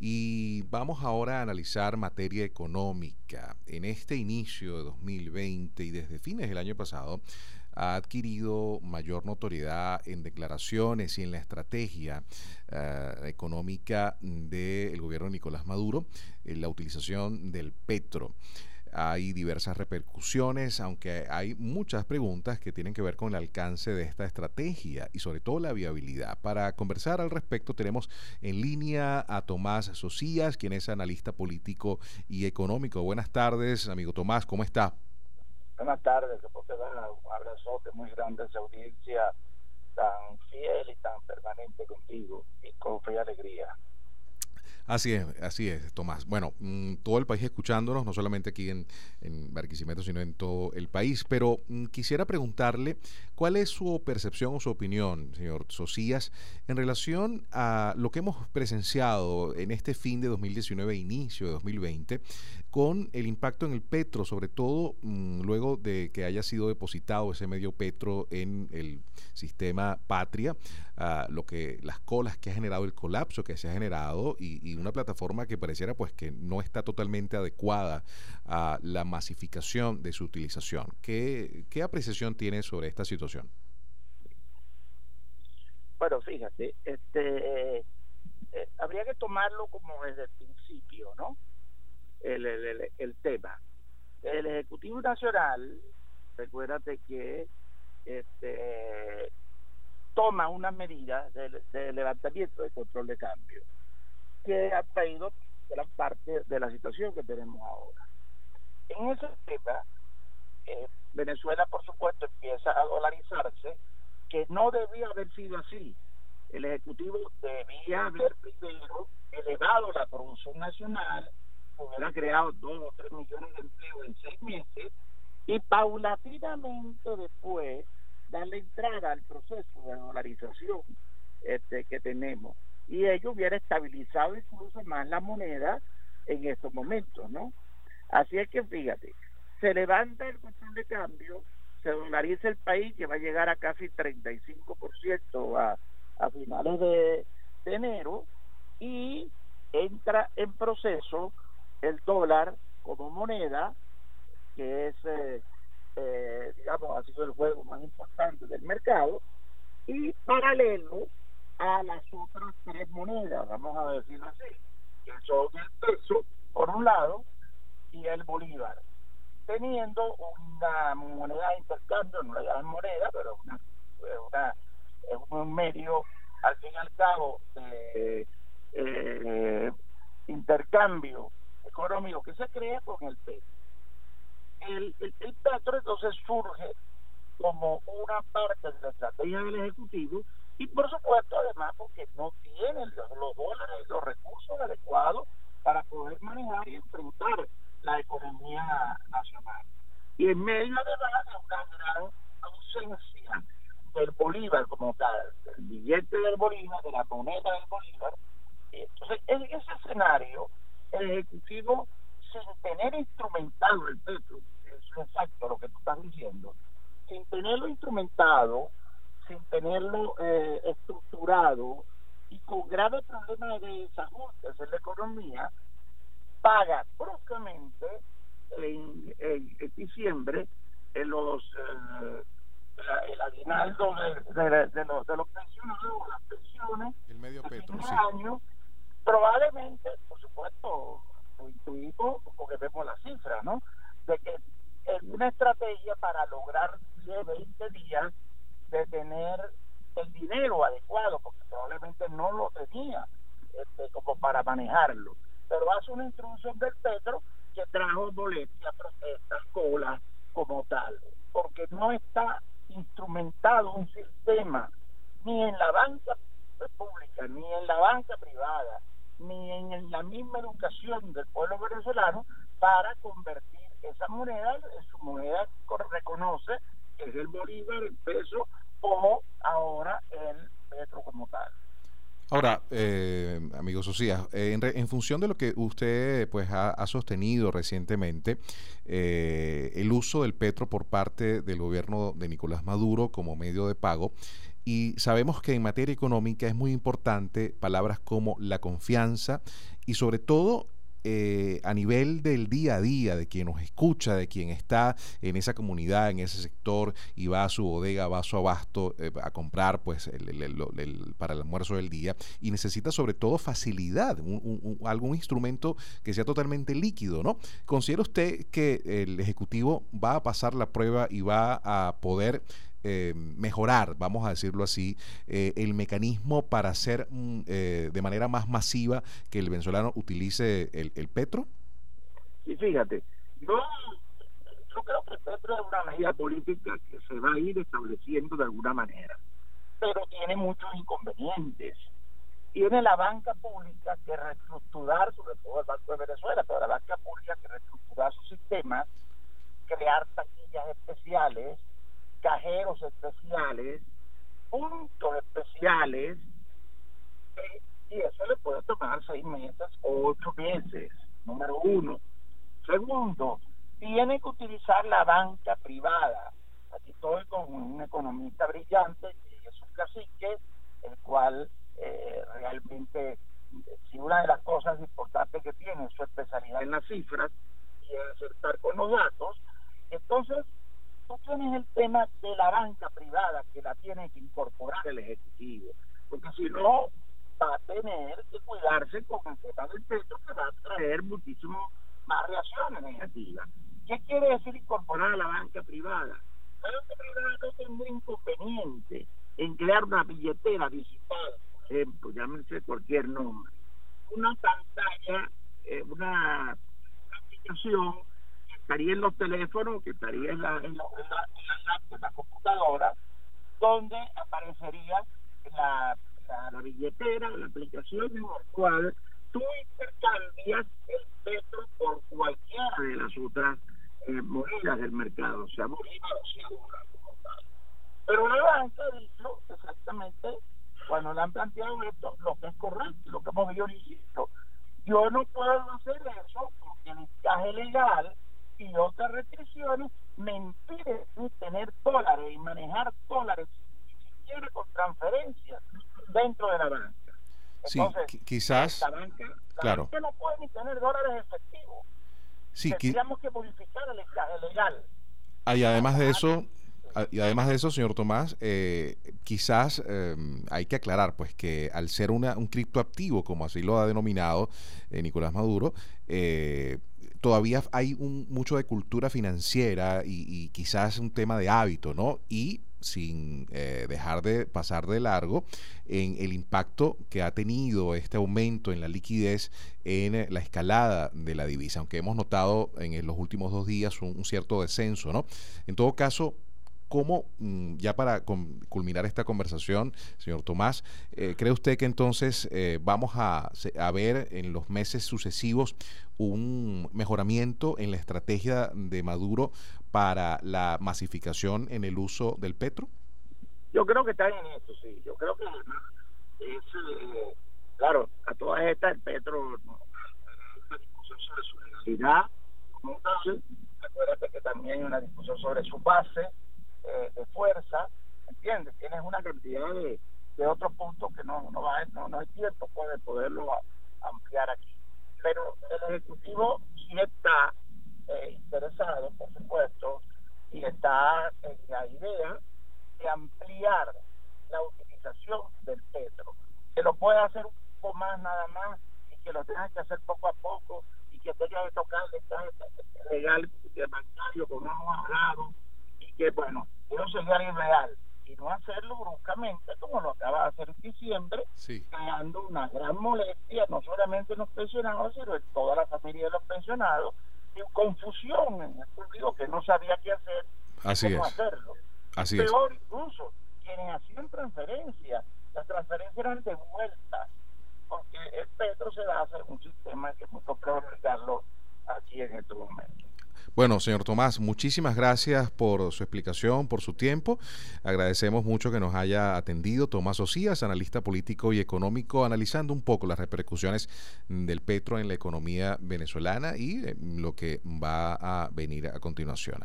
Y vamos ahora a analizar materia económica. En este inicio de 2020 y desde fines del año pasado, ha adquirido mayor notoriedad en declaraciones y en la estrategia eh, económica del gobierno de Nicolás Maduro, en la utilización del petro. Hay diversas repercusiones, aunque hay muchas preguntas que tienen que ver con el alcance de esta estrategia y sobre todo la viabilidad. Para conversar al respecto tenemos en línea a Tomás Socias, quien es analista político y económico. Buenas tardes, amigo Tomás, ¿cómo está? Buenas tardes, un abrazote muy grande esa audiencia tan fiel y tan permanente contigo y con fe y alegría. Así es, así es, Tomás. Bueno, mm, todo el país escuchándonos, no solamente aquí en, Barquisimeto, sino en todo el país. Pero mm, quisiera preguntarle cuál es su percepción o su opinión, señor Socias, en relación a lo que hemos presenciado en este fin de 2019 e inicio de 2020, con el impacto en el petro, sobre todo mm, luego de que haya sido depositado ese medio petro en el sistema patria, lo que las colas que ha generado el colapso que se ha generado y, una plataforma que pareciera pues que no está totalmente adecuada a la masificación de su utilización. ¿Qué, qué apreciación tiene sobre esta situación? Bueno, fíjate, este, eh, habría que tomarlo como desde el principio, ¿no? El, el, tema. El Ejecutivo Nacional, recuérdate que este, toma una medida de, levantamiento de control de cambio que ha traído gran parte de la situación que tenemos ahora. En ese tema, Venezuela, por supuesto, empieza a dolarizarse, que no debía haber sido así. El Ejecutivo debía haber primero elevado la producción nacional, hubiera creado dos o tres millones de empleos en seis meses, y paulatinamente después darle entrada al proceso de dolarización este, que tenemos. Y ello hubiera estabilizado incluso más la moneda en estos momentos, ¿no? Así es que fíjate, se levanta el control de cambio, se dolariza el país que va a llegar a casi 35% a, a finales de, enero y entra en proceso el dólar como moneda, que es eh, eh, digamos, ha sido el juego más importante del mercado, y paralelo a las otras tres monedas, vamos a decirlo así, que son el peso, por un lado, y el bolívar, teniendo una moneda de intercambio, no es moneda, pero una, una, un medio, al fin y al cabo, de eh, intercambio económico que se crea con el peso. El, el, Petro entonces surge como una parte de la estrategia del Ejecutivo y por supuesto además porque no tiene los, los dólares y los recursos adecuados para poder manejar y enfrentar la economía nacional. Y en medio de una gran ausencia del Bolívar como tal, del billete del Bolívar, de la moneda del Bolívar, entonces en ese escenario el Ejecutivo sin tener instrumentado el petro, es exacto lo que tú estás diciendo, sin tenerlo instrumentado, sin tenerlo eh, estructurado y con graves problemas de desajustes en la economía, paga bruscamente en, diciembre en los eh, el aguinaldo de, los, de los pensionados, las pensiones, el medio petro, año, probablemente, por supuesto, lo intuimos porque vemos la cifra, ¿no? De que es una estrategia para lograr 10, 20 días de tener el dinero adecuado, porque probablemente no lo tenía este, como para manejarlo. Pero hace una introducción del petro que trajo molestias, protestas, colas como tal, porque no está instrumentado un sistema ni en la banca pública, ni en la banca privada, ni en la misma educación del pueblo venezolano para convertir esa moneda en su moneda reconoce que es el bolívar, el peso o ahora el petro como tal. Ahora, eh, amigo Socias, eh, en, función de lo que usted pues ha, sostenido recientemente, eh, el uso del petro por parte del gobierno de Nicolás Maduro como medio de pago, Y sabemos que en materia económica es muy importante palabras como la confianza y sobre todo eh, a nivel del día a día, de quien nos escucha, de quien está en esa comunidad, en ese sector y va a su bodega, va a su abasto eh, a comprar pues para el almuerzo del día y necesita sobre todo facilidad, algún instrumento que sea totalmente líquido, ¿no? ¿Considera usted que el Ejecutivo va a pasar la prueba y va a poder eh, mejorar, vamos a decirlo así, eh, el mecanismo para hacer mm, eh, de manera más masiva que el venezolano utilice el, petro? Sí, fíjate, yo, yo creo que el petro es una medida política que se va a ir estableciendo de alguna manera, pero tiene muchos inconvenientes. Tiene la banca pública que reestructurar, sobre todo el Banco de Venezuela, pero la banca pública que reestructurar sus sistemas, crear taquillas especiales, cajeros especiales, puntos especiales, eh, y eso le puede tomar seis meses o ocho meses, número uno. Segundo, tiene que utilizar la banca privada. Aquí estoy con un economista brillante, que es un cacique, el cual eh, realmente, si una de las cosas importantes que tiene es su especialidad en las cifras y en acertar con los datos, entonces tú tienes el tema de la banca privada que la tiene que incorporar el Ejecutivo, porque si no va a tener que cuidarse con el tema del peso que va a traer muchísimo más reacciones negativas. ¿Qué quiere decir incorporar a la banca privada? La banca privada no tiene inconveniente en crear una billetera digital, por ejemplo, llámense cualquier nombre, una pantalla, eh, una aplicación estaría en los teléfonos, que estaría en la, computadora, donde aparecería la, la, billetera, la aplicación en la cual tú intercambias el petro por cualquiera de las otras eh, monedas del mercado, sea bolívar o sea dólar. Pero la banca dicho exactamente, cuando le han planteado esto, lo que es correcto, lo que hemos visto. Yo no puedo hacer eso porque el encaje legal y otras restricciones me impiden tener dólares y manejar dólares siquiera con transferencias dentro de la banca. Entonces, sí, quizás. La banca, claro. no puede ni tener dólares efectivos. Sí, Tendríamos que modificar el legal. Ah, y además de eso, ah, y además de eso, señor Tomás, eh, quizás em, hay que aclarar pues que al ser una, un criptoactivo, como así lo ha denominado eh, Nicolás Maduro, eh, todavía hay un, mucho de cultura financiera y, quizás un tema de hábito, ¿no? Y sin eh, dejar de pasar de largo en el impacto que ha tenido este aumento en la liquidez en la escalada de la divisa, aunque hemos notado en los últimos dos días un cierto descenso, ¿no? En todo caso, ¿Cómo, mm, ya para culminar esta conversación, señor Tomás, eh, cree usted que entonces eh, vamos a, ver en los meses sucesivos un mejoramiento en la estrategia de Maduro para la masificación en el uso del petro? Yo creo que está en eso, sí. Yo creo que es, eh, claro, a todas estas el petro, no, una discusión sobre su legalidad, como tal, acuérdate que también hay una discusión sobre su base, eh, de fuerza, ¿entiendes? Tienes una cantidad de, de otros puntos que no, no, va, no, no hay tiempo pues, de poderlo ampliar aquí. Pero el Ejecutivo sí está eh, interesado, por supuesto, y está en la idea de ampliar la utilización del petro, que lo pueda hacer un poco más nada más y que lo tenga que hacer poco a poco y que tenga que tocar el legal de bancario como hemos hablado que bueno, eso sería irreal y no hacerlo bruscamente como lo acaba de hacer en diciembre, creando una gran molestia no solamente en los pensionados, sino en toda la familia de los pensionados, y confusión en el público que no sabía qué hacer, Así cómo es. hacerlo. Así Peor incluso, quienes hacían transferencias, las transferencias eran devueltas, porque el petro se hace un sistema que es muy complejo explicarlo aquí en este momento. Bueno, señor Tomás, muchísimas gracias por su explicación, por su tiempo. Agradecemos mucho que nos haya atendido Tomás Osías, analista político y económico, analizando un poco las repercusiones del petro en la economía venezolana y eh, lo que va a venir a continuación.